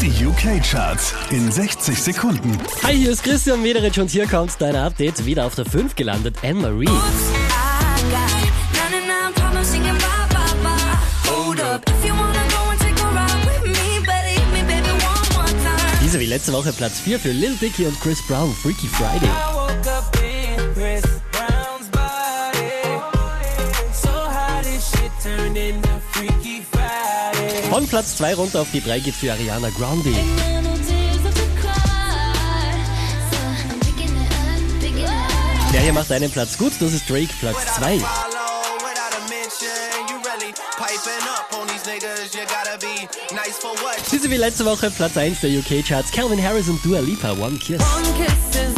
Die UK-Charts in 60 Sekunden. Hi, hier ist Christian Mederich und hier kommt dein Update. Wieder auf der 5 gelandet, Anne-Marie. Diese wie letzte Woche Platz 4 für Lil Dicky und Chris Brown, Freaky Friday. Von Platz 2 runter auf die 3 geht für Ariana Grande. Der hier macht einen Platz gut, das ist Drake, Platz 2. Diese wie letzte Woche Platz 1 der UK-Charts, Calvin Harris und Dua Lipa, One Kiss. Mehr